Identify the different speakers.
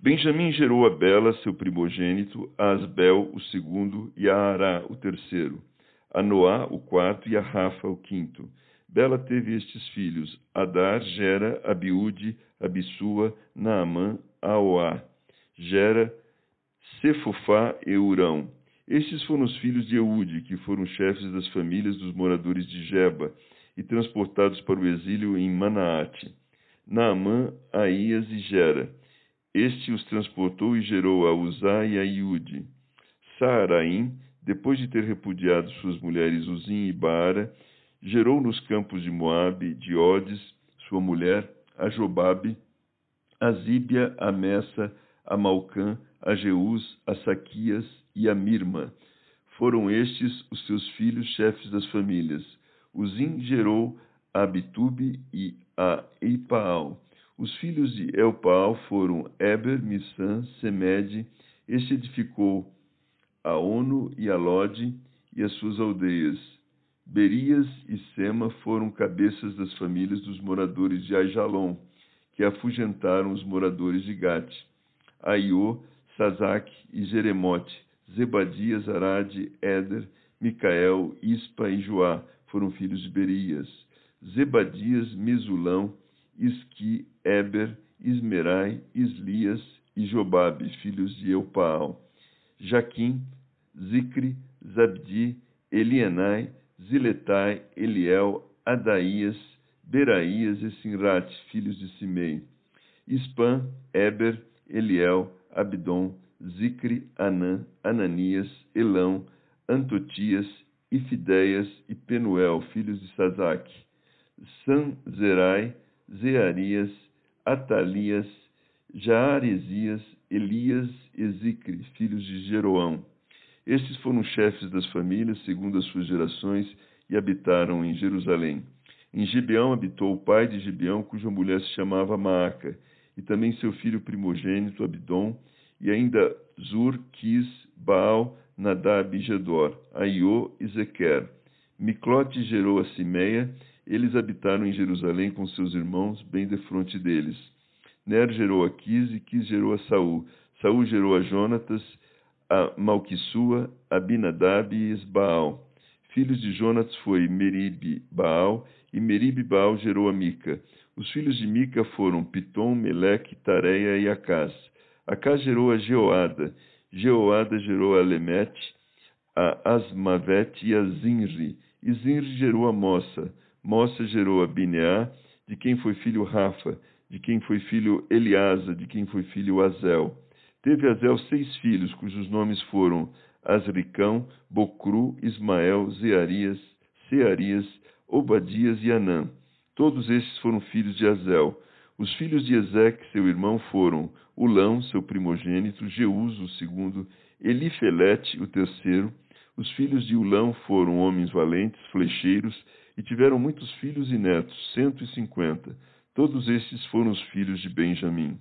Speaker 1: Benjamim gerou a Bela, seu primogênito, a Asbel, o segundo, e a Ará, o terceiro, a Noá, o quarto, e a Rafa, o quinto. Bela teve estes filhos: Adar, Gera, Abiúde, Abissua, Naamã, Aoá, Gera, Cefofá e Urão. Estes foram os filhos de Eude, que foram chefes das famílias dos moradores de Geba, e transportados para o exílio em Manaate. Naamã, Aías e Gera. Este os transportou e gerou a Uzá e a Iude. Saaraim, depois de ter repudiado suas mulheres Uzim e Baara, gerou nos campos de Moabe, de Odes, sua mulher, a Jobabe, a Zíbia, a Messa, a Malcã, a Jeús, a Saquias e a Mirma. Foram estes os seus filhos chefes das famílias. Uzim gerou a Abitube e a Ipaal. Os filhos de Elpaal foram Eber, Missan, Semede. Este edificou a Ono e a Lode e as suas aldeias. Berias e Sema foram cabeças das famílias dos moradores de Aijalon, que afugentaram os moradores de Gate. Aiô, Sazac e Jeremote, Zebadias, Arade, Éder, Micael, Ispa e Joá foram filhos de Berias. Zebadias, Mesulão, Isqui, Eber, Ismerai, Islias e Jobabe, filhos de Eupaal. Jaquim, Zicre, Zabdi, Elienai, Ziletai, Eliel, Adaías, Beraías e Sinrate, filhos de Simei. Ispan, Eber, Eliel, Abdon, Zicre, Anã, Ananias, Elão, Antotias, Ifideias e Penuel, filhos de Sazaque, Sanzerai, Zearias, Atalias, Jaaresias, Elias e Zicre, filhos de Jeroão. Estes foram chefes das famílias, segundo as suas gerações, e habitaram em Jerusalém. Em Gibeão habitou o pai de Gibeão, cuja mulher se chamava Maaca, e também seu filho primogênito, Abdom, e ainda Zur, Quis, Baal, Nadab e Gedor, Aiô e Zequer. Miclote gerou a Simeia, eles habitaram em Jerusalém com seus irmãos, bem defronte deles. Ner gerou a Quis e Quis gerou a Saul. Saul gerou a Jonatas, a Malquissua, Abinadab e Esbaal. Filhos de Jonatas foi Merib Baal, e Merib Baal gerou a Mica. Os filhos de Mica foram Pitom, Meleque, Tareia e Acás. Acás gerou a Jeoada, Jeoada gerou a Lemete, a Asmavete e a Zinri, e Zinri gerou a Mossa. Mossa gerou a Bineá, de quem foi filho Rafa, de quem foi filho Eliasa, de quem foi filho Azel. Teve Azel seis filhos, cujos nomes foram Asricão, Bocru, Ismael, Zearias, Searias, Obadias e Anã. Todos estes foram filhos de Azel. Os filhos de Ezeque, seu irmão, foram Ulão, seu primogênito, Jeús, o segundo, Elifelete, o terceiro. Os filhos de Ulão foram homens valentes, flecheiros, e tiveram muitos filhos e netos, cento e cinquenta. Todos estes foram os filhos de Benjamim.